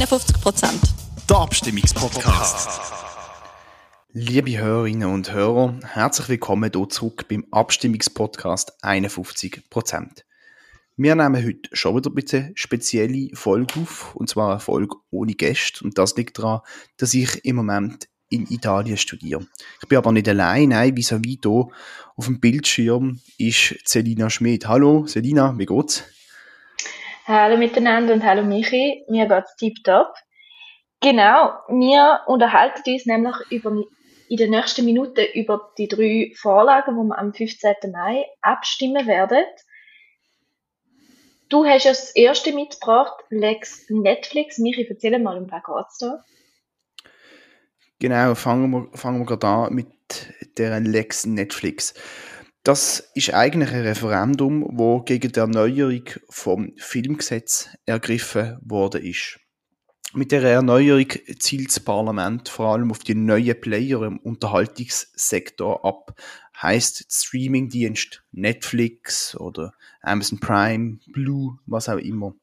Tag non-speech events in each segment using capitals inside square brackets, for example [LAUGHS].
51 Prozent. Der Abstimmungspodcast. Liebe Hörerinnen und Hörer, herzlich willkommen hier zurück beim Abstimmungspodcast 51 Prozent. Wir nehmen heute schon wieder ein bisschen spezielle Folge auf, und zwar eine Folge ohne Gäste. Und das liegt daran, dass ich im Moment in Italien studiere. Ich bin aber nicht allein, nein, vis à vis hier auf dem Bildschirm ist Selina Schmidt. Hallo Selina, wie geht's? Hallo miteinander und hallo Michi, mir geht's tiptop. Genau, wir unterhalten uns nämlich über, in den nächsten Minuten über die drei Vorlagen, die wir am 15. Mai abstimmen werden. Du hast ja das erste mitgebracht, Lex Netflix. Michi, erzähl mal, um was geht's da? Genau, fangen wir, fangen wir gerade an mit der Lex Netflix. Das ist eigentlich ein Referendum, wo gegen die Erneuerung vom Filmgesetz ergriffen worden ist. Mit der Erneuerung zielt das Parlament vor allem auf die neuen Player im Unterhaltungssektor ab. Heißt Streamingdienst Netflix oder Amazon Prime, Blue, was auch immer.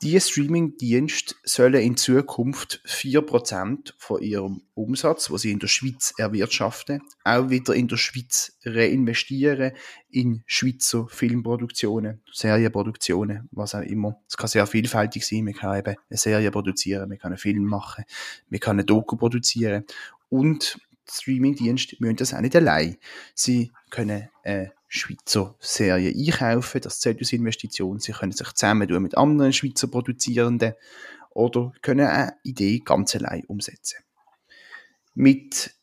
Die Streaming-Dienste sollen in Zukunft 4% von ihrem Umsatz, was sie in der Schweiz erwirtschaften, auch wieder in der Schweiz reinvestieren in Schweizer Filmproduktionen, Serienproduktionen, was auch immer. Es kann sehr vielfältig sein. Man kann eben eine Serie produzieren, man kann einen Film machen, man kann eine Doku produzieren und Streaming-Dienste müssen das auch nicht allein. Sie können eine Schweizer Serie einkaufen, das zählt als Investition. Sie können sich zusammen mit anderen Schweizer Produzierenden oder können eine Idee ganz allein umsetzen. Mit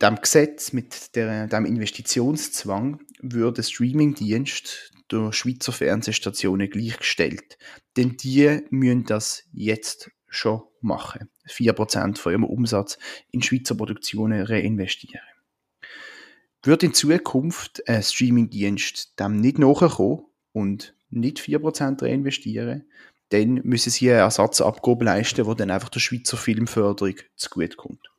dem Gesetz, mit der, dem Investitionszwang, würde Streaming-Dienst der Schweizer Fernsehstationen gleichgestellt. Denn die müssen das jetzt schon machen. 4% von ihrem Umsatz in Schweizer Produktionen reinvestieren. Wird in Zukunft ein Streamingdienst dem nicht nachkommen und nicht 4% reinvestieren, dann müssen sie eine Ersatzabgabe leisten, die dann einfach der Schweizer Filmförderung zugutekommt.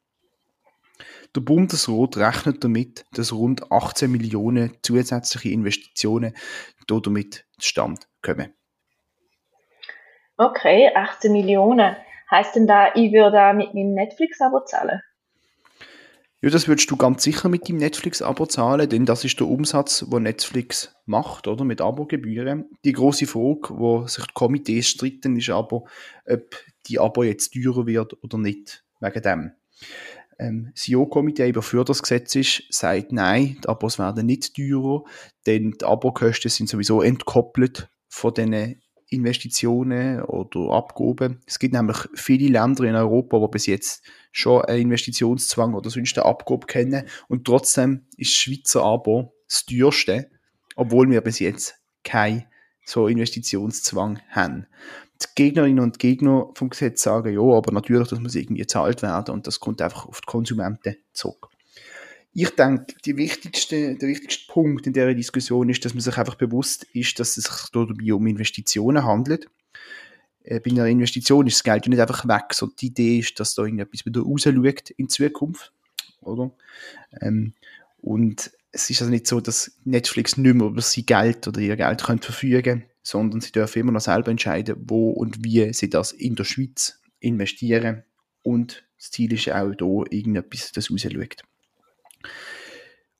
Der Bundesrat rechnet damit, dass rund 18 Millionen zusätzliche Investitionen damit zustande kommen. Okay, 18 Millionen. Heißt denn da, ich würde da mit meinem Netflix-Abo zahlen? Ja, das würdest du ganz sicher mit dem Netflix-Abo zahlen, denn das ist der Umsatz, wo Netflix macht, oder? Mit Abogebühren. Die große Frage, wo sich die Komitees streiten, ist aber, ob die Abo jetzt teurer wird oder nicht, wegen dem. Ähm, das CEO-Komitee, das für das Gesetz ist, sagt nein, die Abos werden nicht teurer, denn die Abokosten sind sowieso entkoppelt von den Investitionen oder Abgaben. Es gibt nämlich viele Länder in Europa, die bis jetzt schon einen Investitionszwang oder sonst eine Abgabe kennen und trotzdem ist Schweizer Abo das teuerste, obwohl wir bis jetzt keinen so Investitionszwang haben. Die Gegnerinnen und Gegner vom Gesetz sagen, ja, aber natürlich, das muss irgendwie gezahlt werden und das kommt einfach auf die Konsumenten zurück. Ich denke, die wichtigste, der wichtigste Punkt in der Diskussion ist, dass man sich einfach bewusst ist, dass es sich dabei um Investitionen handelt. Äh, bei einer Investition ist das Geld ja nicht einfach weg, sondern die Idee ist, dass da irgendetwas wieder rausschaut in Zukunft. Oder? Ähm, und es ist also nicht so, dass Netflix nicht mehr über sein Geld oder ihr Geld können verfügen sondern sie dürfen immer noch selber entscheiden, wo und wie sie das in der Schweiz investieren. Und das Ziel ist auch da irgendetwas, das rausschaut.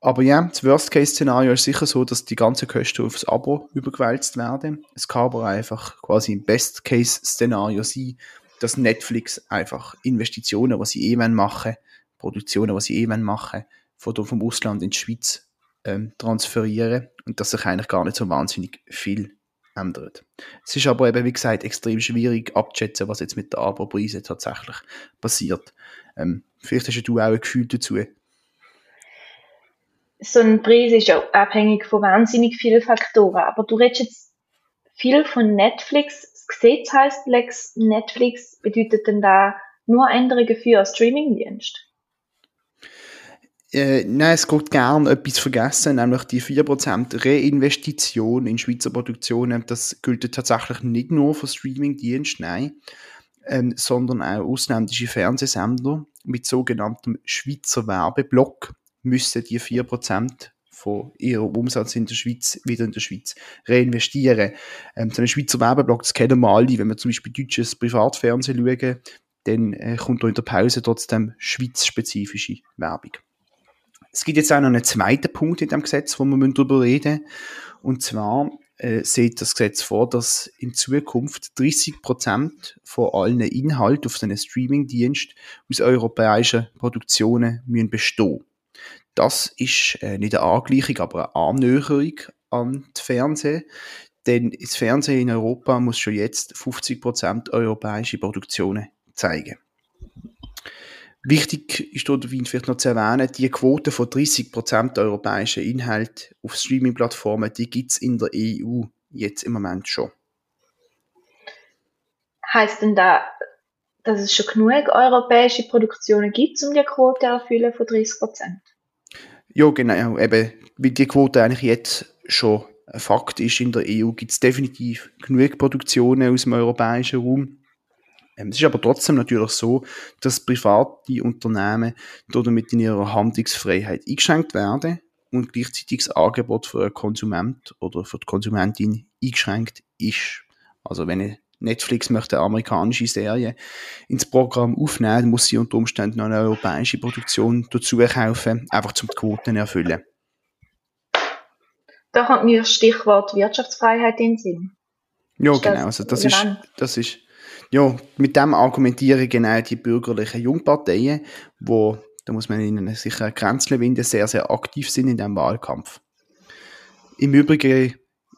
Aber ja, das Worst-Case-Szenario ist sicher so, dass die ganzen Kosten aufs Abo übergewälzt werden. Es kann aber einfach quasi im Best-Case-Szenario sein, dass Netflix einfach Investitionen, was sie eh machen Produktionen, was sie eh machen von vom Ausland in die Schweiz ähm, transferieren und dass sich eigentlich gar nicht so wahnsinnig viel ändert. Es ist aber eben, wie gesagt, extrem schwierig abzuschätzen, was jetzt mit der Abo-Preise tatsächlich passiert. Ähm, vielleicht hast du auch ein Gefühl dazu, so ein Preis ist ja abhängig von wahnsinnig vielen Faktoren. Aber du redest jetzt viel von Netflix. Das Gesetz heißt Lex Netflix. Bedeutet denn da nur Änderungen für einen Streamingdienst? Äh, nein, es geht gern etwas vergessen, nämlich die 4% Reinvestition in Schweizer Produktionen. Das gilt tatsächlich nicht nur für Streamingdienste, nein, ähm, sondern auch ausländische Fernsehsender mit sogenanntem Schweizer Werbeblock müssen die 4% von ihrem Umsatz in der Schweiz wieder in der Schweiz reinvestieren. Ähm, so einen Schweizer Werbeblock, das kennen wir alle, wenn wir zum Beispiel deutsches Privatfernsehen schauen, dann äh, kommt da in der Pause trotzdem schweizspezifische Werbung. Es gibt jetzt auch noch einen zweiten Punkt in dem Gesetz, wo wir darüber reden müssen. Und zwar äh, sieht das Gesetz vor, dass in Zukunft 30 Prozent von allen Inhalten auf einem Streamingdienst aus europäischen Produktionen müssen bestehen. Das ist äh, nicht eine Angleichung, aber eine Annäherung an das Fernsehen. Denn das Fernsehen in Europa muss schon jetzt 50 Prozent europäische Produktionen zeigen. Wichtig ist dort vielleicht noch zu erwähnen, die Quote von 30% europäischen Inhalt auf Streaming-Plattformen, die gibt es in der EU jetzt im Moment schon. Heißt denn da, dass es schon genug europäische Produktionen gibt, um die Quote erfüllen von 30%? Ja, genau. Eben, weil die Quote eigentlich jetzt schon ein Fakt ist in der EU, gibt es definitiv genug Produktionen aus dem europäischen Raum. Ähm, es ist aber trotzdem natürlich so, dass private Unternehmen damit in ihrer Handlungsfreiheit eingeschränkt werden und gleichzeitig das Angebot für einen Konsument oder für die Konsumentin eingeschränkt ist. Also wenn Netflix möchte eine amerikanische Serie ins Programm aufnehmen, muss sie unter Umständen noch eine europäische Produktion dazu kaufen, einfach zum die Quoten erfüllen. Da kommt mir das Stichwort Wirtschaftsfreiheit in den Sinn. Ja, ist genau. Also das, ist, das ist ja, mit dem argumentieren genau die bürgerlichen Jungparteien, wo, da muss man ihnen sicher ein Grenzchen winden, sehr, sehr aktiv sind in diesem Wahlkampf. Im Übrigen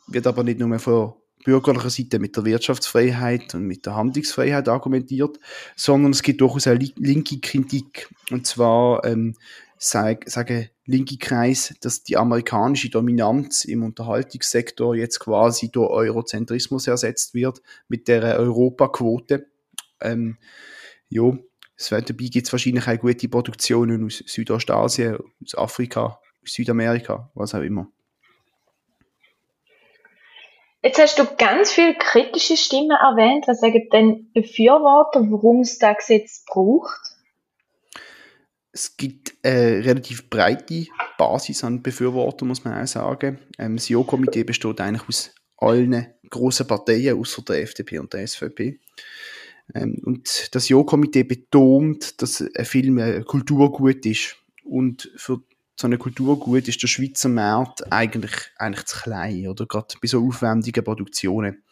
wird aber nicht nur von bürgerlicher Seite mit der Wirtschaftsfreiheit und mit der Handlungsfreiheit argumentiert, sondern es gibt durchaus eine linke Kritik. Und zwar ähm, sag, sagen linke Kreis, dass die amerikanische Dominanz im Unterhaltungssektor jetzt quasi durch Eurozentrismus ersetzt wird mit der Europaquote. Ähm, ja, dabei gibt es wahrscheinlich auch gute Produktionen aus Südostasien, aus Afrika, aus Südamerika, was auch immer. Jetzt hast du ganz viele kritische Stimmen erwähnt. Was sagen denn Befürworter, warum es das Gesetz braucht? Es gibt eine relativ breite Basis an Befürwortern, muss man auch sagen. Ähm, das Jo-Komitee besteht eigentlich aus allen grossen Parteien, außer der FDP und der SVP. Ähm, und das Jo-Komitee betont, dass ein Film ein Kulturgut ist. Und für so eine Kulturgut ist der Schweizer Markt eigentlich, eigentlich zu klein, oder gerade bei so aufwendigen Produktionen.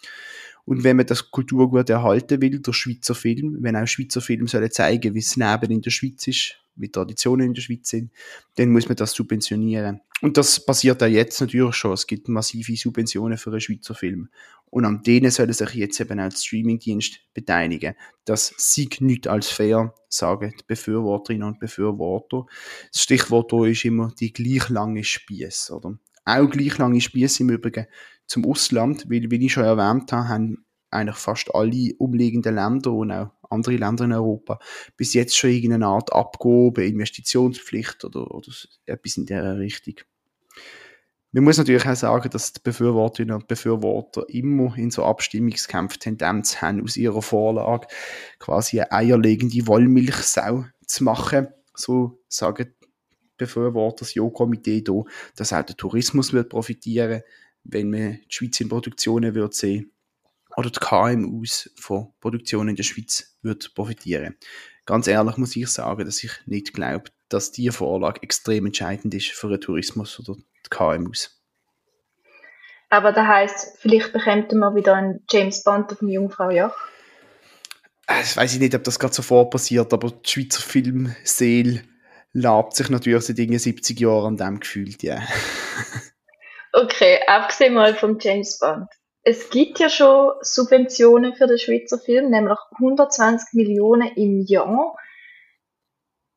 Und wenn man das Kulturgut erhalten will, der Schweizer Film, wenn auch Schweizer Film sollen zeigen, wie es Leben in der Schweiz ist, wie Traditionen in der Schweiz sind, dann muss man das subventionieren. Und das passiert auch jetzt natürlich schon. Es gibt massive Subventionen für einen Schweizer Film. Und an denen sollen sich jetzt eben auch die Streamingdienste beteiligen. Das sieht nicht als fair, sagen die Befürworterinnen und Befürworter. Das Stichwort hier ist immer die gleich lange Spieß, oder? Auch gleich lange Spieß im Übrigen zum Ausland, weil, wie ich schon erwähnt habe, haben eigentlich fast alle umliegenden Länder und auch andere Länder in Europa bis jetzt schon irgendeine Art Abgabe, Investitionspflicht oder, oder etwas in der Richtung. Man muss natürlich auch sagen, dass die Befürworterinnen und Befürworter immer in so Abstimmungskämpfen Tendenz haben, aus ihrer Vorlage quasi eine eierlegende Wollmilchsau zu machen. So sagen die Befürworter, das Jo-Komitee hier, dass auch der Tourismus wird profitieren, wenn man die Schweiz in Produktionen wird sehen oder die KMUs von Produktionen in der Schweiz wird profitieren. Ganz ehrlich muss ich sagen, dass ich nicht glaube, dass diese Vorlage extrem entscheidend ist für den Tourismus oder die KMUs. Aber das heisst, vielleicht bekommt man wieder einen James Bond auf dem Jungfrau Joch? Das äh, weiß ich nicht, ob das gerade sofort passiert, aber die Schweizer Filmseele labt sich natürlich seit 70 Jahren an dem gefühlt, ja. [LAUGHS] okay, abgesehen mal vom James Bond es gibt ja schon Subventionen für den Schweizer Film, nämlich 120 Millionen im Jahr.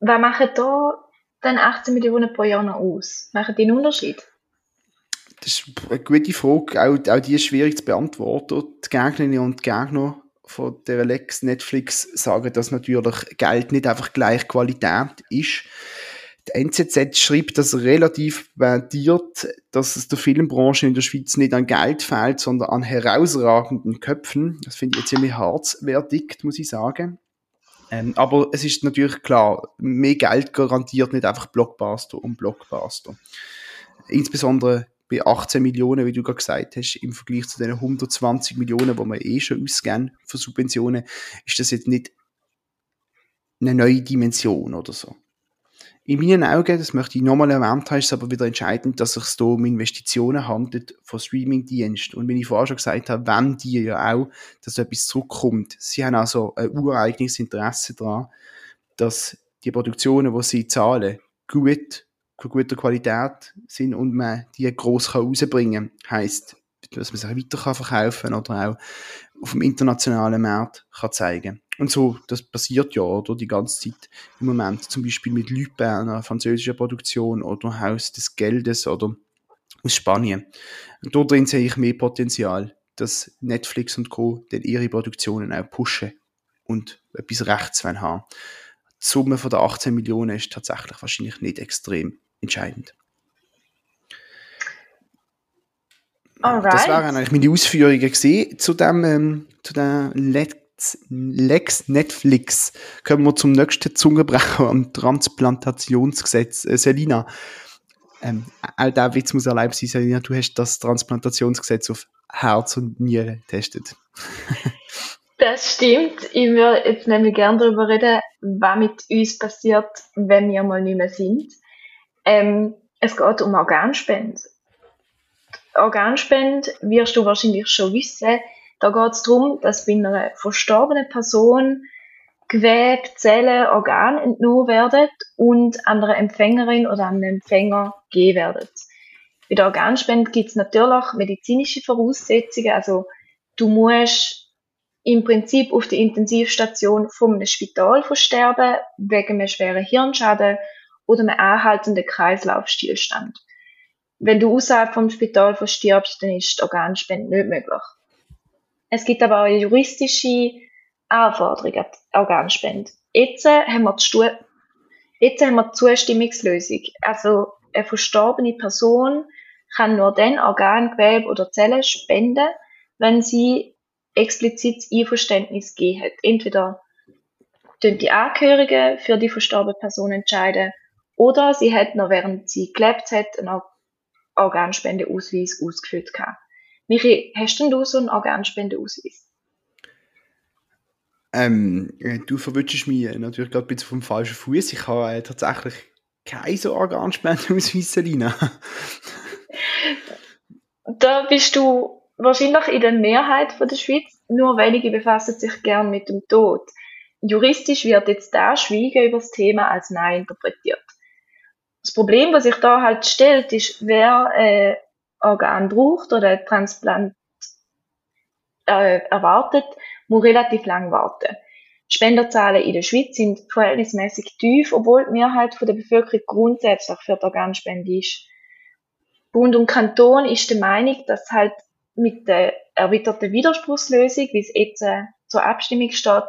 Was machen da dann 18 Millionen pro Jahr noch aus? Machen die einen Unterschied? Das ist eine gute Frage. Auch, auch die ist schwierig zu beantworten. Die Gegnerinnen und Gegner von der Lex Netflix sagen, dass natürlich Geld nicht einfach gleich Qualität ist. Die NZZ schreibt das relativ vendiert, dass es der Filmbranche in der Schweiz nicht an Geld fehlt, sondern an herausragenden Köpfen. Das finde ich ziemlich harzwertig, muss ich sagen. Ähm, aber es ist natürlich klar, mehr Geld garantiert nicht einfach Blockbuster und Blockbuster. insbesondere bei 18 Millionen, wie du gerade gesagt hast, im Vergleich zu den 120 Millionen, die wir eh schon ausgeben für Subventionen, ist das jetzt nicht eine neue Dimension oder so. In meinen Augen, das möchte ich nochmal erwähnt haben, ist es aber wieder entscheidend, dass es hier um Investitionen handelt von Streamingdiensten. Und wie ich vorher schon gesagt habe, wenn die ja auch, dass etwas zurückkommt. Sie haben also ein ureigenes Interesse daran, dass die Produktionen, die sie zahlen, gut, von guter Qualität sind und man die gross rausbringen kann. Heisst, dass man sich weiter verkaufen kann oder auch auf dem internationalen Markt kann zeigen Und so, das passiert ja, oder, die ganze Zeit im Moment, zum Beispiel mit Lupin, einer französischen Produktion, oder Haus des Geldes, oder aus Spanien. Und dort drin sehe ich mehr Potenzial, dass Netflix und Co. dann ihre Produktionen auch pushen und etwas rechts haben. Die Summe von der 18 Millionen ist tatsächlich wahrscheinlich nicht extrem entscheidend. Alright. Das waren eigentlich meine Ausführungen gesehen zu dem, ähm, zu dem Lex, Lex Netflix. Kommen wir zum nächsten Zungenbrecher am Transplantationsgesetz. Äh, Selina, ähm, auch der Witz muss erlaubt sein, Selina, du hast das Transplantationsgesetz auf Herz und Niere getestet. [LAUGHS] das stimmt. Ich würde jetzt nämlich gerne darüber reden, was mit uns passiert, wenn wir mal nicht mehr sind. Ähm, es geht um Organspende. Organspende wirst du wahrscheinlich schon wissen. Da geht es darum, dass bei einer verstorbenen Person Gewebe, Zellen, Organe entnommen werden und an einer Empfängerin oder an einem Empfänger gegeben werden. Bei der Organspende gibt es natürlich medizinische Voraussetzungen. Also du musst im Prinzip auf der Intensivstation einem Spital versterben, wegen einem schweren Hirnschaden oder einem anhaltenden Kreislaufstillstand wenn du außerhalb vom Spital verstirbst, dann ist die Organspende nicht möglich. Es gibt aber auch juristische Anforderung an die Organspende. Jetzt haben wir die, Stu Jetzt haben wir die Zustimmungslösung. Also eine verstorbene Person kann nur dann Organgewebe oder Zellen spenden, wenn sie explizit Einverständnis gegeben hat. Entweder die Angehörigen für die verstorbene Person entscheiden oder sie hat noch während sie gelebt hat eine Organspendeausweis ausgefüllt gehabt. Michi, hast denn du so einen Organspendeausweis? Ähm, äh, du verwünschst mich natürlich gerade ein bisschen vom falschen Fuß. Ich habe äh, tatsächlich keine so Organspendeausweis, Selina. [LAUGHS] da bist du wahrscheinlich in der Mehrheit von der Schweiz. Nur wenige befassen sich gern mit dem Tod. Juristisch wird jetzt da Schweigen über das Thema als Nein interpretiert. Das Problem, was sich da halt stellt, ist, wer äh, Organ braucht oder Transplant äh, erwartet, muss relativ lang warten. Spenderzahlen in der Schweiz sind verhältnismäßig tief, obwohl die Mehrheit von der Bevölkerung grundsätzlich für die Organspende ist. Bund und Kanton ist der Meinung, dass halt mit der erweiterten Widerspruchslösung, wie es jetzt äh, zur Abstimmung steht,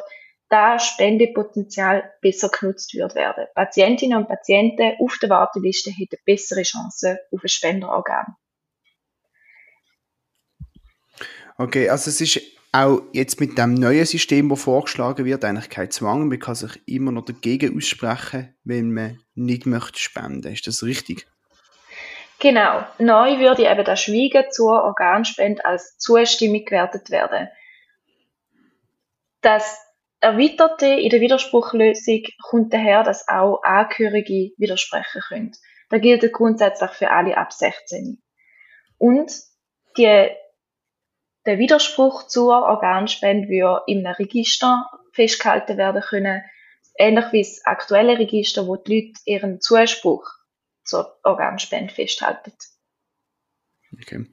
da Spendepotenzial besser genutzt wird werden. Patientinnen und Patienten auf der Warteliste hätten bessere Chancen auf ein Spenderorgan. Okay, also es ist auch jetzt mit dem neuen System, das vorgeschlagen wird, eigentlich kein Zwang. Man kann sich immer noch dagegen aussprechen, wenn man nicht möchte spenden. Ist das richtig? Genau. Neu würde eben das Schweigen zur Organspende als Zustimmung gewertet werden. Das Erweiterte in der Widerspruchlösung kommt daher, dass auch Angehörige widersprechen können. Da gilt grundsätzlich für alle ab 16. Und die, der Widerspruch zur Organspende würde in einem Register festgehalten werden können, ähnlich wie das aktuelle Register, wo die Leute ihren Zuspruch zur Organspende festhalten. Okay.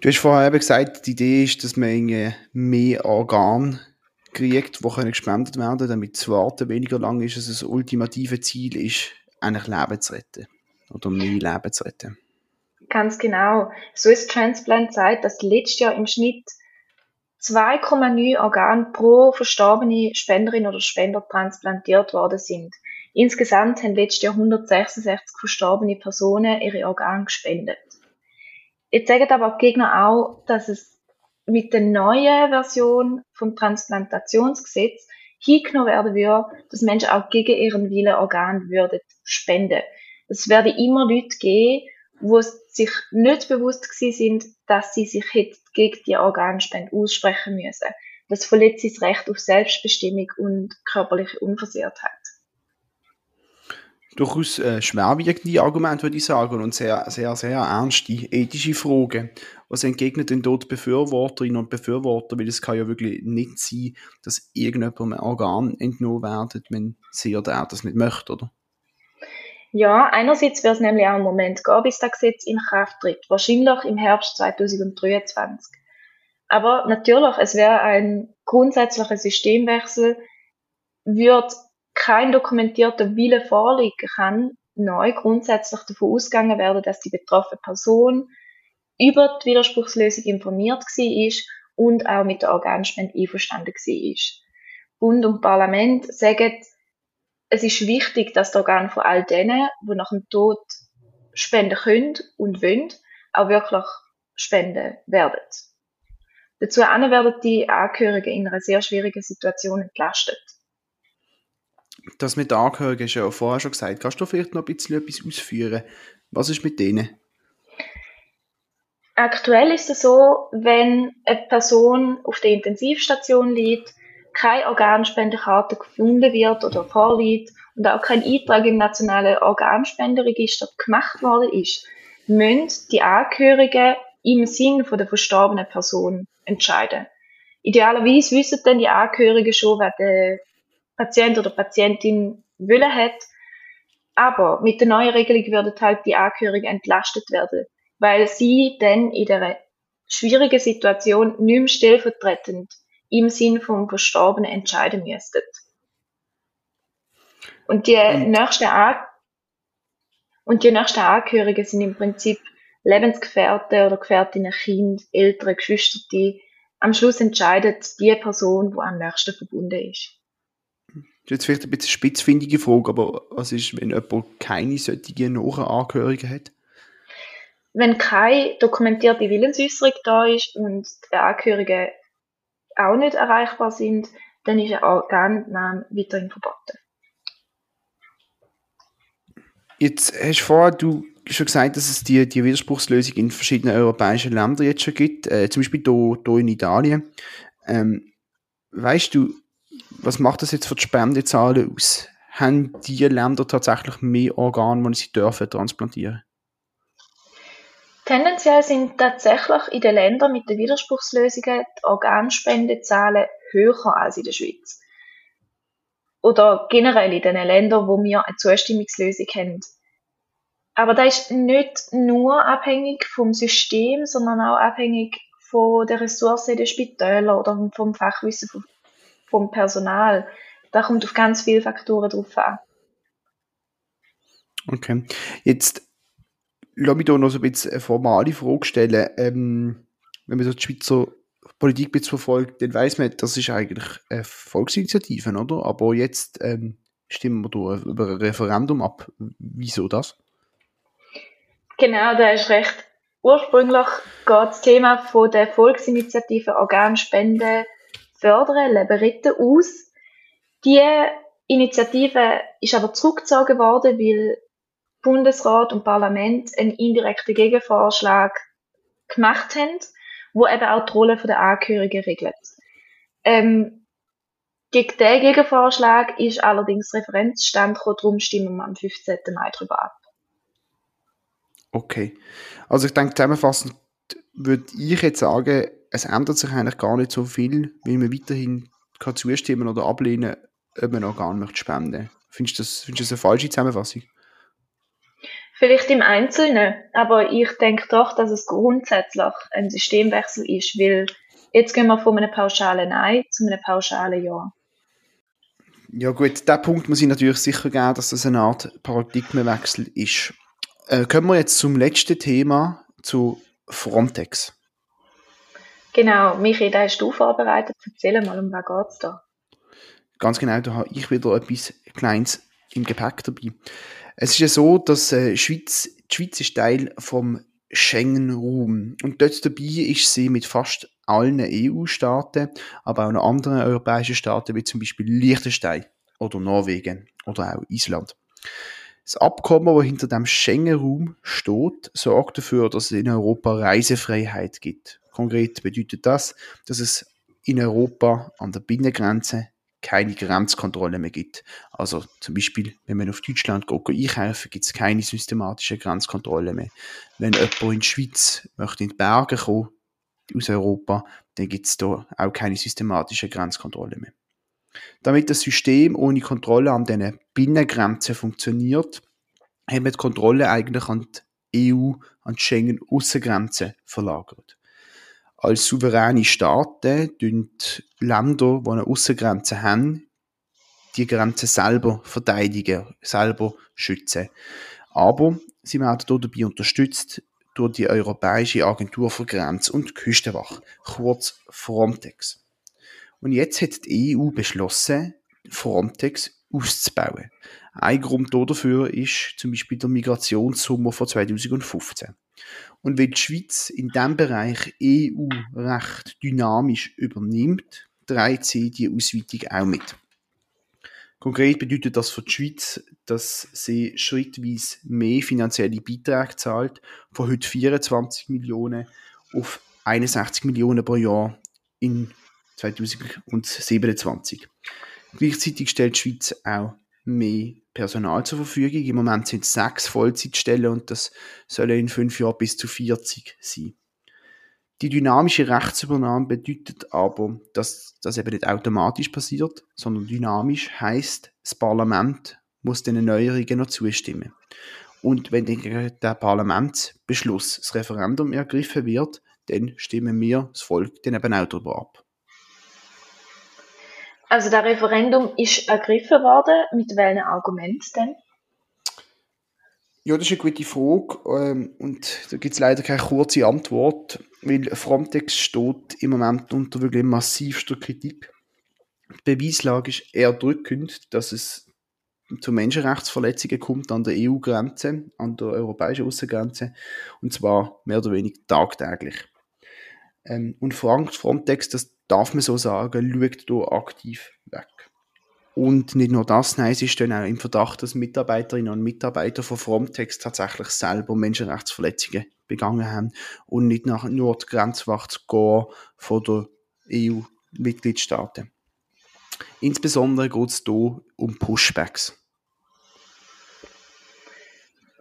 Du hast vorher eben gesagt, die Idee ist, dass man mehr Organ kriegt, die können gespendet werden damit das Warten weniger lang ist, dass das ultimative Ziel ist, eigentlich Leben zu retten. Oder mehr Leben zu retten. Ganz genau. Swiss Transplant sagt, dass letztes Jahr im Schnitt 2,9 Organe pro verstorbene Spenderin oder Spender transplantiert worden sind. Insgesamt haben letztes Jahr 166 verstorbene Personen ihre Organe gespendet. Jetzt sagen aber die Gegner auch, dass es mit der neuen Version vom Transplantationsgesetz hingenommen werden würde, dass Menschen auch gegen ihren Willen Organ würden spenden. Es werden immer Leute geben, wo sich nicht bewusst sind, dass sie sich gegen die Organspende aussprechen müssen. Das verletzt das Recht auf Selbstbestimmung und körperliche Unversehrtheit. Durchaus äh, schwerwiegende Argumente, würde ich sagen, und sehr, sehr, sehr ernste ethische Fragen. Was entgegnen denn dort Befürworterinnen und Befürworter? Weil es kann ja wirklich nicht sein, dass irgendjemandem ein Organ entnommen werden, wenn sie oder er das nicht möchte, oder? Ja, einerseits wird es nämlich auch einen Moment gehen, bis das Gesetz in Kraft tritt. Wahrscheinlich im Herbst 2023. Aber natürlich, es wäre ein grundsätzlicher Systemwechsel, wird kein dokumentierter Wille vorliegen kann, neu grundsätzlich davon ausgegangen werden, dass die betroffene Person über die Widerspruchslösung informiert war und auch mit der Organspende einverstanden war. Bund und Parlament sagen, es ist wichtig, dass die Organe von all denen, die nach dem Tod spenden können und wollen, auch wirklich spenden werden. Dazu werden die Angehörigen in einer sehr schwierigen Situation entlastet. Das mit den Angehörigen ist ja vorher schon gesagt. Kannst du vielleicht noch ein bisschen etwas ausführen? Was ist mit denen? Aktuell ist es so, wenn eine Person auf der Intensivstation liegt, keine Organspendekarte gefunden wird oder vorliegt und auch kein Eintrag im nationalen Organspenderegister gemacht worden ist, müssen die Angehörigen im Sinn von der verstorbenen Person entscheiden. Idealerweise wissen dann die Angehörigen schon, wer der Patient oder Patientin wollen hat. Aber mit der neuen Regelung würden halt die Angehörigen entlastet werden, weil sie dann in der schwierigen Situation nicht mehr stellvertretend im Sinn vom Verstorbenen entscheiden müssten. Und die mhm. nächsten An und die nächsten Angehörigen sind im Prinzip Lebensgefährte oder Gefährtinnen, Kind, Eltern, Geschwister, die am Schluss entscheidet die Person, die am nächsten verbunden ist. Das ist jetzt vielleicht ein bisschen spitzfindige Frage, aber was ist, wenn jemand keine solchen Nachangehörigen hat? Wenn keine dokumentierte Willensäußerung da ist und die Angehörigen auch nicht erreichbar sind, dann ist eine Organnahme weiterhin verboten. Jetzt hast du vorher du schon gesagt, dass es die, die Widerspruchslösung in verschiedenen europäischen Ländern jetzt schon gibt, äh, zum Beispiel hier, in Italien. Ähm, weißt du, was macht das jetzt für die Spendezahlen aus? Haben die Länder tatsächlich mehr Organe, die sie dürfen transplantieren? Tendenziell sind tatsächlich in den Ländern mit den Widerspruchslösungen die Organspendezahlen höher als in der Schweiz. Oder generell in den Ländern, wo wir eine Zustimmungslösung haben. Aber das ist nicht nur abhängig vom System, sondern auch abhängig von der Ressource in den Spitälern oder vom Fachwissen vom Personal. Da kommt auf ganz viele Faktoren drauf an. Okay. Jetzt lass mich da noch so ein bisschen eine formale Frage stellen. Ähm, wenn man so die Schweizer Politik ein verfolgt, dann weiß man, das ist eigentlich eine Volksinitiative, oder? Aber jetzt ähm, stimmen wir da über ein Referendum ab. Wieso das? Genau, da ist recht. Ursprünglich geht das Thema von der Volksinitiative Organspende fördern, Leben retten aus. Die Initiative ist aber zurückgezogen worden, weil Bundesrat und Parlament einen indirekten Gegenvorschlag gemacht haben, wo eben auch die Rolle der Angehörigen regelt. Ähm, gegen diesen Gegenvorschlag ist allerdings Referenzstand gekommen, darum stimmen wir am 15. Mai darüber ab. Okay. Also ich denke, zusammenfassend würde ich jetzt sagen, es ändert sich eigentlich gar nicht so viel, weil man weiterhin kann zustimmen oder ablehnen, ob man Organ möchte spenden. Das, findest du das eine falsche Zusammenfassung? Vielleicht im Einzelnen, aber ich denke doch, dass es grundsätzlich ein Systemwechsel ist, weil jetzt gehen wir von einem pauschalen Nein zu einem pauschalen Ja. Ja gut, der Punkt muss ich natürlich sicher geben, dass das eine Art Paradigmenwechsel ist. Äh, kommen wir jetzt zum letzten Thema, zu Frontex. Genau, Michi, da hast du vorbereitet. Erzähl mal, um was geht es da? Ganz genau, da habe ich wieder etwas Kleines im Gepäck dabei. Es ist ja so, dass äh, Schweiz, die Schweiz ist Teil vom Schengen-Raum. Und dort dabei ist sie mit fast allen EU-Staaten, aber auch anderen europäischen Staaten, wie zum Beispiel Liechtenstein oder Norwegen oder auch Island. Das Abkommen, das hinter dem Schengen-Raum steht, sorgt dafür, dass es in Europa Reisefreiheit gibt. Konkret bedeutet das, dass es in Europa an der Binnengrenze keine Grenzkontrolle mehr gibt. Also zum Beispiel, wenn man auf Deutschland geht, einkaufen, gibt es keine systematische Grenzkontrolle mehr. Wenn jemand in die Schweiz möchte in die Berge kommen, aus Europa, dann gibt es da auch keine systematische Grenzkontrolle mehr. Damit das System ohne Kontrolle an den Binnengrenzen funktioniert, haben wir die Kontrolle eigentlich an die EU, an die Schengen-Aussengrenzen verlagert als souveräne Staaten tun Länder, die eine Aussengrenze haben, die Grenze selber verteidigen, selber schützen. Aber sie werden dabei unterstützt durch die Europäische Agentur für Grenz- und Küstenwache, kurz Frontex. Und jetzt hat die EU beschlossen, Frontex auszubauen. Ein Grund dafür ist zum Beispiel der Migrationssummer von 2015. Und weil die Schweiz in diesem Bereich EU-Recht dynamisch übernimmt, trägt sie die Ausweitung auch mit. Konkret bedeutet das für die Schweiz, dass sie schrittweise mehr finanzielle Beiträge zahlt, von heute 24 Millionen auf 61 Millionen pro Jahr in 2027. Gleichzeitig stellt die Schweiz auch mehr Personal zur Verfügung. Im Moment sind es sechs Vollzeitstellen und das soll in fünf Jahren bis zu 40 sein. Die dynamische Rechtsübernahme bedeutet aber, dass das eben nicht automatisch passiert, sondern dynamisch heißt, das Parlament muss den Neuerungen noch zustimmen. Und wenn der Parlamentsbeschluss, das Referendum ergriffen wird, dann stimmen wir, das Volk, dann eben auch darüber ab. Also das Referendum ist ergriffen worden. Mit welchen Argumenten denn? Ja, das ist eine gute Frage. Ähm, und da gibt es leider keine kurze Antwort, weil Frontex steht im Moment unter wirklich massivster Kritik. Die Beweislage ist eher drückend, dass es zu Menschenrechtsverletzungen kommt an der EU-Grenze, an der europäischen Außengrenze, und zwar mehr oder weniger tagtäglich. Ähm, und Frontex, das darf man so sagen, schaut hier aktiv weg. Und nicht nur das, nein, sie stehen auch im Verdacht, dass Mitarbeiterinnen und Mitarbeiter von Frontex tatsächlich selber Menschenrechtsverletzungen begangen haben und nicht nach nur die Grenzwacht von der EU-Mitgliedstaaten. Insbesondere geht es hier um Pushbacks.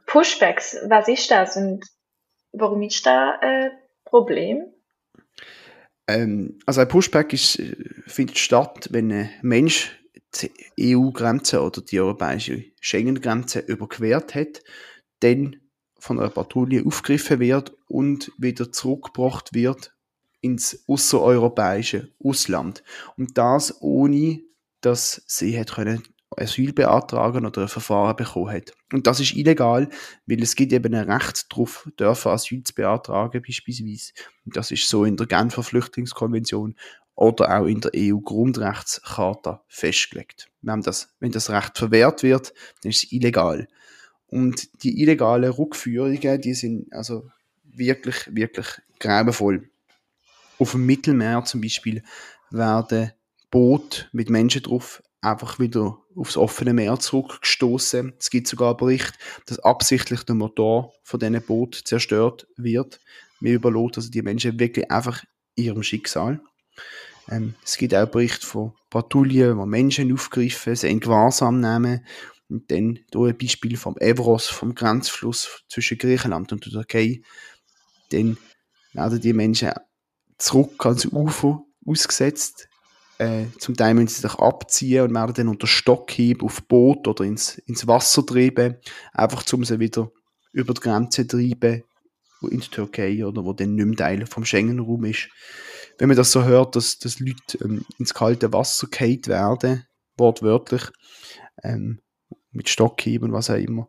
Pushbacks, was ist das und warum ist das ein Problem? Ähm, also ein Pushback ist, äh, findet statt, wenn ein Mensch die EU-Grenze oder die europäische Schengen-Grenze überquert hat, dann von einer Patrouille aufgegriffen wird und wieder zurückgebracht wird ins außereuropäische Ausland. Und das ohne, dass sie hat können Asyl beantragen oder ein Verfahren bekommen hat. Und das ist illegal, weil es gibt eben ein Recht darauf, dürfen Asyl zu beantragen beispielsweise. Und das ist so in der Genfer Flüchtlingskonvention oder auch in der EU-Grundrechtscharta festgelegt. Wenn das, wenn das Recht verwehrt wird, dann ist es illegal. Und die illegalen Rückführungen, die sind also wirklich, wirklich grauenvoll. Auf dem Mittelmeer zum Beispiel werden Boote mit Menschen drauf einfach wieder aufs offene Meer zurückgestoßen. Es gibt sogar einen Bericht, dass absichtlich der Motor von diesen Boot zerstört wird. Mir überlässt also die Menschen wirklich einfach ihrem Schicksal. Ähm, es gibt auch Berichte von Patrouillen, wo Menschen aufgreifen, sie in Gewahrsam nehmen. Und dann hier ein Beispiel vom Evros, vom Grenzfluss zwischen Griechenland und der Türkei. Dann werden die Menschen zurück ans Ufer ausgesetzt, äh, zum Teil müssen sie sich abziehen und werden dann unter Stockhieb auf Boot oder ins, ins Wasser treiben, einfach um sie wieder über die Grenze zu treiben in die Türkei oder wo dann nicht mehr Teil vom Schengen-Raum ist. Wenn man das so hört, dass, dass Leute ähm, ins kalte Wasser gehalten werden, wortwörtlich, ähm, mit Stockhieb und was auch immer,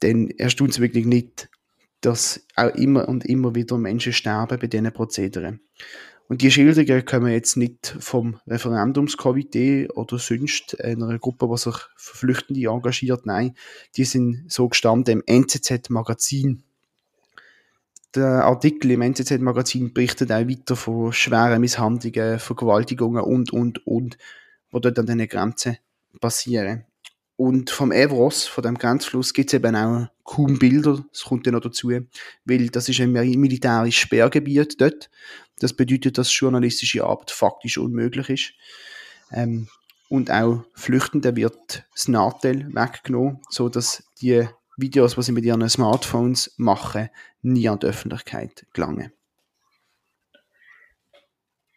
dann erstaunt es wirklich nicht, dass auch immer und immer wieder Menschen sterben bei diesen Prozederen. Und die Schilderungen kommen jetzt nicht vom Referendumskomitee oder sonst einer Gruppe, die sich für Flüchtende engagiert. Nein, die sind so gestanden im NZZ-Magazin. Der Artikel im NZZ-Magazin berichtet auch weiter von schweren Misshandlungen, Vergewaltigungen und, und, und, die dort an diesen Grenzen passieren. und vom Evros, von dem Grenzfluss, gibt es eben auch kaum Bilder. Das kommt dann noch dazu, weil das ist ein militärisches Sperrgebiet dort. Das bedeutet, dass journalistische Arbeit faktisch unmöglich ist. Ähm, und auch Flüchtenden wird das Nachteil weggenommen, so dass die Videos, was sie mit ihren Smartphones machen, nie an die Öffentlichkeit gelangen.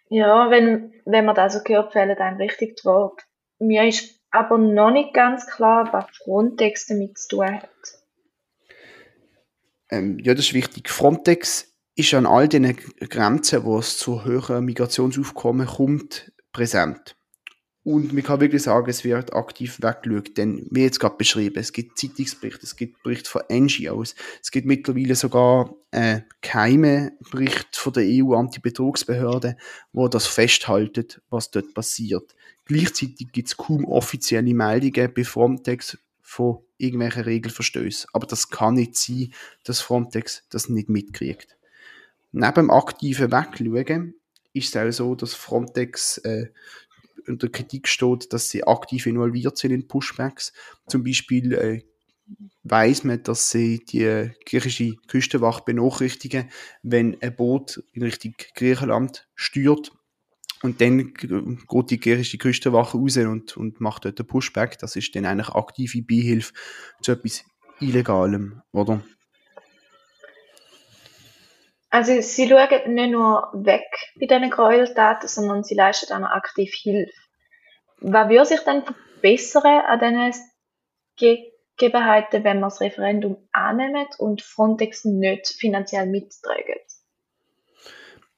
Ja, wenn, wenn man das so gehört, fehlen einem richtig Worte. Mir ist aber noch nicht ganz klar, was Frontex damit zu tun hat. Ähm, ja, das ist wichtig. Frontex ist an all den Grenzen, wo es zu höheren Migrationsaufkommen kommt, präsent. Und man kann wirklich sagen, es wird aktiv weggeschaut, denn wie jetzt gerade beschrieben, es gibt Zeitungsberichte, es gibt Berichte von NGOs, es gibt mittlerweile sogar äh, geheime Berichte von der EU-Antibetrugsbehörde, wo das festhalten, was dort passiert. Gleichzeitig gibt es kaum offizielle Meldungen bei Frontex von irgendwelchen Regelverstößen. Aber das kann nicht sein, dass Frontex das nicht mitkriegt. Neben dem aktiven Wegschauen ist es auch so, dass Frontex äh, unter Kritik steht, dass sie aktiv involviert sind in Pushbacks. Zum Beispiel äh, weiß man, dass sie die griechische Küstenwache benachrichtigen, wenn ein Boot in Richtung Griechenland steuert. Und dann geht die griechische Küstenwache raus und, und macht dort einen Pushback. Das ist dann eigentlich aktive Beihilfe zu etwas Illegalem, oder? Also sie schauen nicht nur weg bei diesen Gräueltaten, sondern sie leisten auch aktiv Hilfe. Was würde sich dann verbessern an diesen Gegebenheiten, wenn man das Referendum annimmt und Frontex nicht finanziell mitträgt?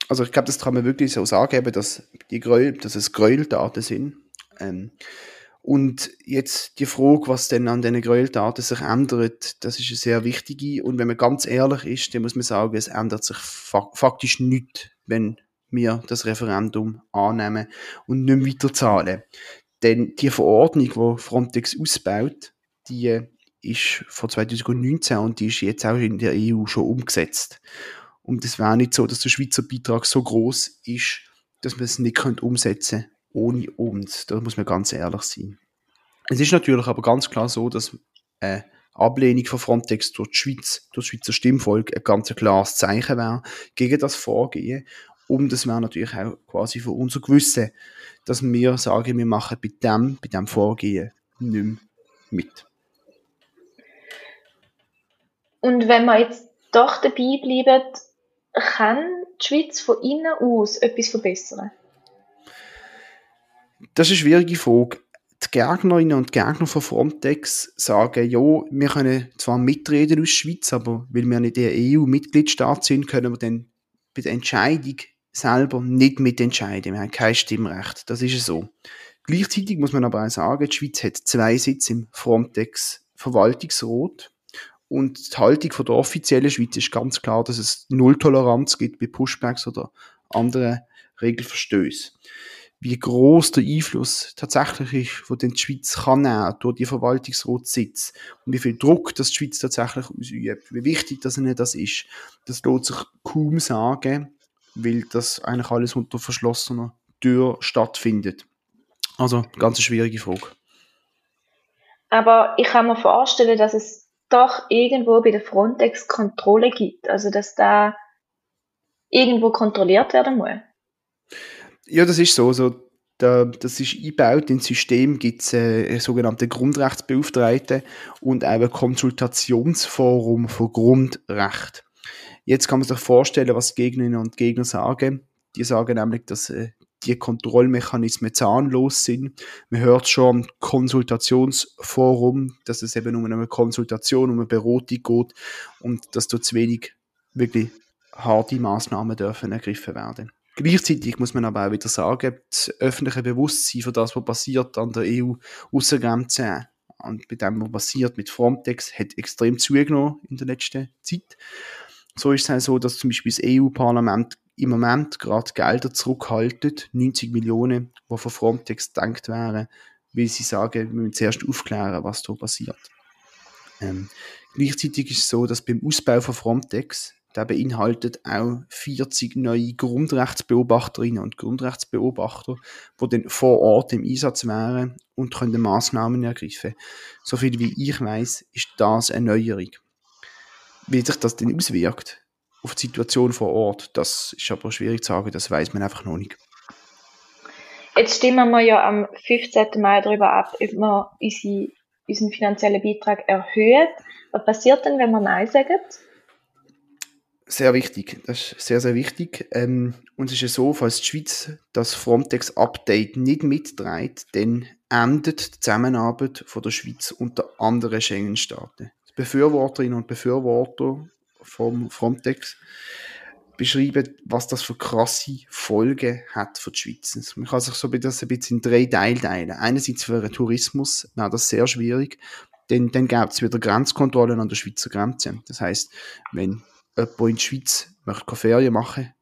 Also ich glaube, das kann man wirklich so sagen, dass, die Gräuel, dass es Gräueltaten sind. Ähm, und jetzt die Frage, was denn an diesen Gräueltaten sich ändert, das ist eine sehr wichtige. Und wenn man ganz ehrlich ist, dann muss man sagen, es ändert sich faktisch nichts, wenn wir das Referendum annehmen und nicht mehr weiterzahlen. Denn die Verordnung, die Frontex ausbaut, die ist von 2019 und die ist jetzt auch in der EU schon umgesetzt. Und es wäre nicht so, dass der Schweizer Beitrag so groß ist, dass man es nicht umsetzen könnte ohne uns. Da muss man ganz ehrlich sein. Es ist natürlich aber ganz klar so, dass eine Ablehnung von Frontex durch die Schweiz, durch das Schweizer Stimmvolk ein ganz klares Zeichen wäre gegen das Vorgehen. Und das wäre natürlich auch quasi für unser Gewissen, dass wir sagen, wir machen bei dem, bei dem Vorgehen nicht mehr mit. Und wenn wir jetzt doch dabei bleiben, kann die Schweiz von innen aus etwas verbessern? Das ist eine schwierige Frage. Die Gegnerinnen und Gegner von Frontex sagen, ja, wir können zwar mitreden aus der Schweiz, aber weil wir nicht der EU-Mitgliedstaat sind, können wir dann bei der Entscheidung selber nicht mitentscheiden. Wir haben kein Stimmrecht. Das ist so. Gleichzeitig muss man aber auch sagen, die Schweiz hat zwei Sitze im Frontex Verwaltungsrat. Und die Haltung von der offiziellen Schweiz ist ganz klar, dass es Nulltoleranz gibt bei Pushbacks oder anderen Regelverstößen wie groß der Einfluss tatsächlich ist, den die Schweiz kann nehmen durch die Verwaltungsratssitz und wie viel Druck das die Schweiz tatsächlich ausübt, wie wichtig das ihnen das ist, das lohnt sich kaum sagen, weil das eigentlich alles unter verschlossener Tür stattfindet. Also, ganz eine schwierige Frage. Aber ich kann mir vorstellen, dass es doch irgendwo bei der Frontex Kontrolle gibt, also dass da irgendwo kontrolliert werden muss. Ja, das ist so. so da, das ist eingebaut ins System, gibt es äh, sogenannte Grundrechtsbeauftragte und auch ein Konsultationsforum für Grundrecht. Jetzt kann man sich vorstellen, was Gegnerinnen und Gegner sagen. Die sagen nämlich, dass äh, die Kontrollmechanismen zahnlos sind. Man hört schon am Konsultationsforum, dass es eben um eine Konsultation, um eine Beratung geht und dass dort zu wenig wirklich harte Maßnahmen dürfen ergriffen werden. Gleichzeitig muss man aber auch wieder sagen, das öffentliche Bewusstsein für das, was passiert an der EU-Außengrenze und bei dem, was passiert mit Frontex, hat extrem zugenommen in der letzten Zeit. So ist es auch so, dass zum Beispiel das EU-Parlament im Moment gerade Gelder zurückhaltet, 90 Millionen, die von Frontex gedankt wären, weil sie sagen, wir müssen zuerst aufklären, was da passiert. Ähm, gleichzeitig ist es so, dass beim Ausbau von Frontex der beinhaltet auch 40 neue Grundrechtsbeobachterinnen und Grundrechtsbeobachter, die dann vor Ort im Einsatz wären und können Maßnahmen ergreifen. Soviel wie ich weiß, ist das eine Neuerung. Wie sich das denn auswirkt auf die Situation vor Ort, das ist aber schwierig zu sagen, das weiß man einfach noch nicht. Jetzt stimmen wir ja am 15. Mai darüber ab, ob unsere, unseren finanziellen Beitrag erhöhen. Was passiert denn, wenn wir Nein sagen? Sehr wichtig, das ist sehr, sehr wichtig. Ähm, uns ist es so, falls die Schweiz das Frontex-Update nicht mitträgt, dann endet die Zusammenarbeit von der Schweiz und der anderen Schengen-Staaten. Befürworterinnen und Befürworter vom Frontex beschreiben, was das für krasse Folgen hat für die Schweiz. Man kann sich so das ein bisschen in drei Teile teilen. Einerseits für den Tourismus wäre das sehr schwierig, denn dann gäbe es wieder Grenzkontrollen an der Schweizer Grenze. Das heißt, wenn jemand in der Schweiz möchte Ferien machen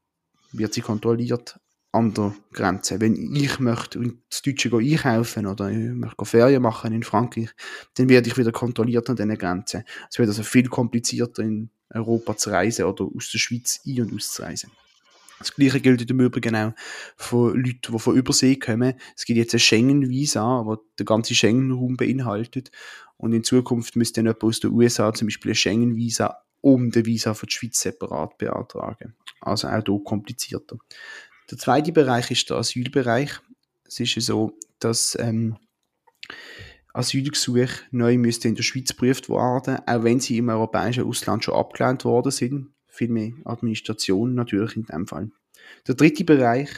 wird sie kontrolliert an der Grenze. Wenn ich möchte ins Deutsche einkaufen oder ich möchte Ferien machen in Frankreich, dann werde ich wieder kontrolliert an diesen Grenzen. Es wird also viel komplizierter in Europa zu reisen oder aus der Schweiz ein- und auszureisen. Das Gleiche gilt im Übrigen auch für Leute, die von Übersee kommen. Es gibt jetzt ein Schengen-Visa, das den ganzen Schengen-Raum beinhaltet. Und in Zukunft müsste dann jemand aus den USA zum Beispiel ein Schengen-Visa um den Visa für die Schweiz separat beantragen. Also auch hier komplizierter. Der zweite Bereich ist der Asylbereich. Es ist so, dass ähm, Asylgesuche neu müssten in der Schweiz geprüft werden, auch wenn sie im europäischen Ausland schon abgelehnt worden sind. Viel mehr Administration natürlich in dem Fall. Der dritte Bereich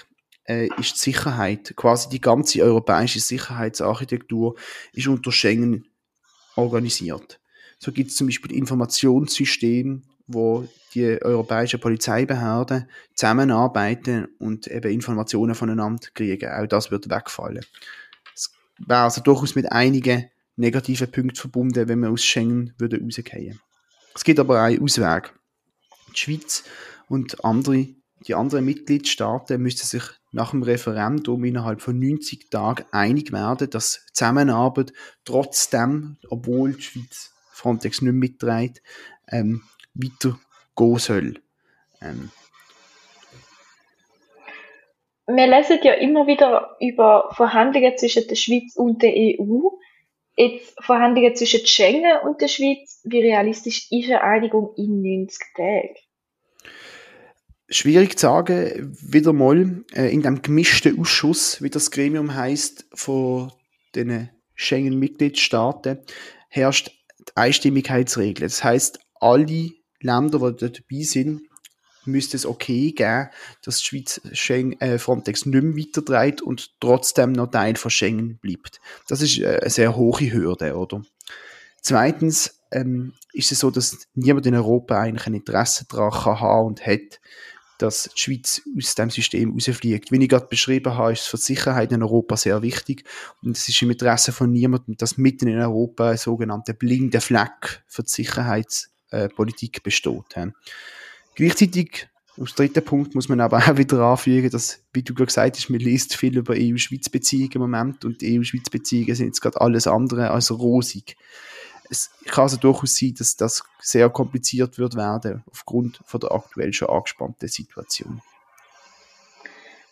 äh, ist die Sicherheit. Quasi die ganze europäische Sicherheitsarchitektur ist unter Schengen organisiert. So gibt es zum Beispiel Informationssysteme, wo die europäischen Polizeibehörden zusammenarbeiten und eben Informationen voneinander kriegen. Auch das wird wegfallen wäre also durchaus mit einigen negativen Punkten verbunden, wenn wir aus Schengen würde rausgehen. Es gibt aber einen Ausweg. Die Schweiz und andere, die anderen Mitgliedstaaten müssten sich nach dem Referendum innerhalb von 90 Tagen einig werden, dass Zusammenarbeit trotzdem, obwohl die Schweiz Frontex nicht mitträgt, ähm, weitergehen soll. Ähm, wir lesen ja immer wieder über Verhandlungen zwischen der Schweiz und der EU. Jetzt Verhandlungen zwischen Schengen und der Schweiz. Wie realistisch ist eine Einigung in 90 Tagen? Schwierig zu sagen, wieder mal äh, in dem gemischten Ausschuss, wie das Gremium heißt, von den Schengen-Mitgliedstaaten, herrscht Einstimmigkeitsregel. Das heißt, alle Länder, die dort dabei sind, müsste es okay geben, dass die Schweiz Schengen, äh, Frontex nicht mehr weitertreibt und trotzdem noch Teil von Schengen bleibt. Das ist äh, eine sehr hohe Hürde, oder? Zweitens ähm, ist es so, dass niemand in Europa eigentlich ein Interesse daran haben und hat, dass die Schweiz aus dem System rausfliegt. Wie ich gerade beschrieben habe, ist es für die Sicherheit in Europa sehr wichtig und es ist im Interesse von niemandem, dass mitten in Europa ein sogenannter blinder Fleck für die Sicherheitspolitik besteht. Gleichzeitig, als dritten Punkt, muss man aber [LAUGHS] auch wieder anfügen, dass, wie du gerade gesagt hast, man liest viel über EU-Schweiz-Beziehungen im Moment und EU-Schweiz-Beziehungen sind jetzt gerade alles andere als rosig. Es kann also durchaus sein, dass das sehr kompliziert wird werden aufgrund von der aktuell schon angespannten Situation.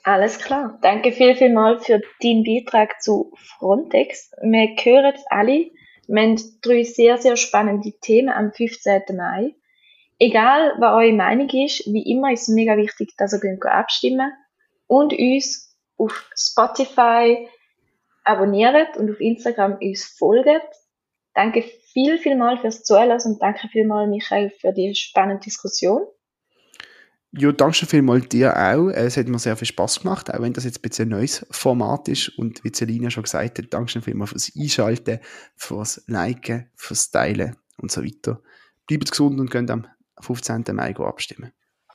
Alles klar. Danke viel, viel mal für deinen Beitrag zu Frontex. Wir hören alle, wir haben drei sehr, sehr spannende Themen am 15. Mai. Egal, was eure Meinung ist, wie immer ist es mega wichtig, dass ihr abstimmen und uns auf Spotify abonniert und auf Instagram uns folgt. Danke viel, viel mal fürs Zuhören und danke viel mal, Michael, für die spannende Diskussion. Ja, danke schon vielmals dir auch. Es hat mir sehr viel Spaß gemacht, auch wenn das jetzt ein bisschen ein neues Format ist. Und wie Celina schon gesagt hat, danke schon vielmals fürs Einschalten, fürs Liken, fürs Teilen und so weiter. Bleibt gesund und könnt am 15. Mai abstimmen.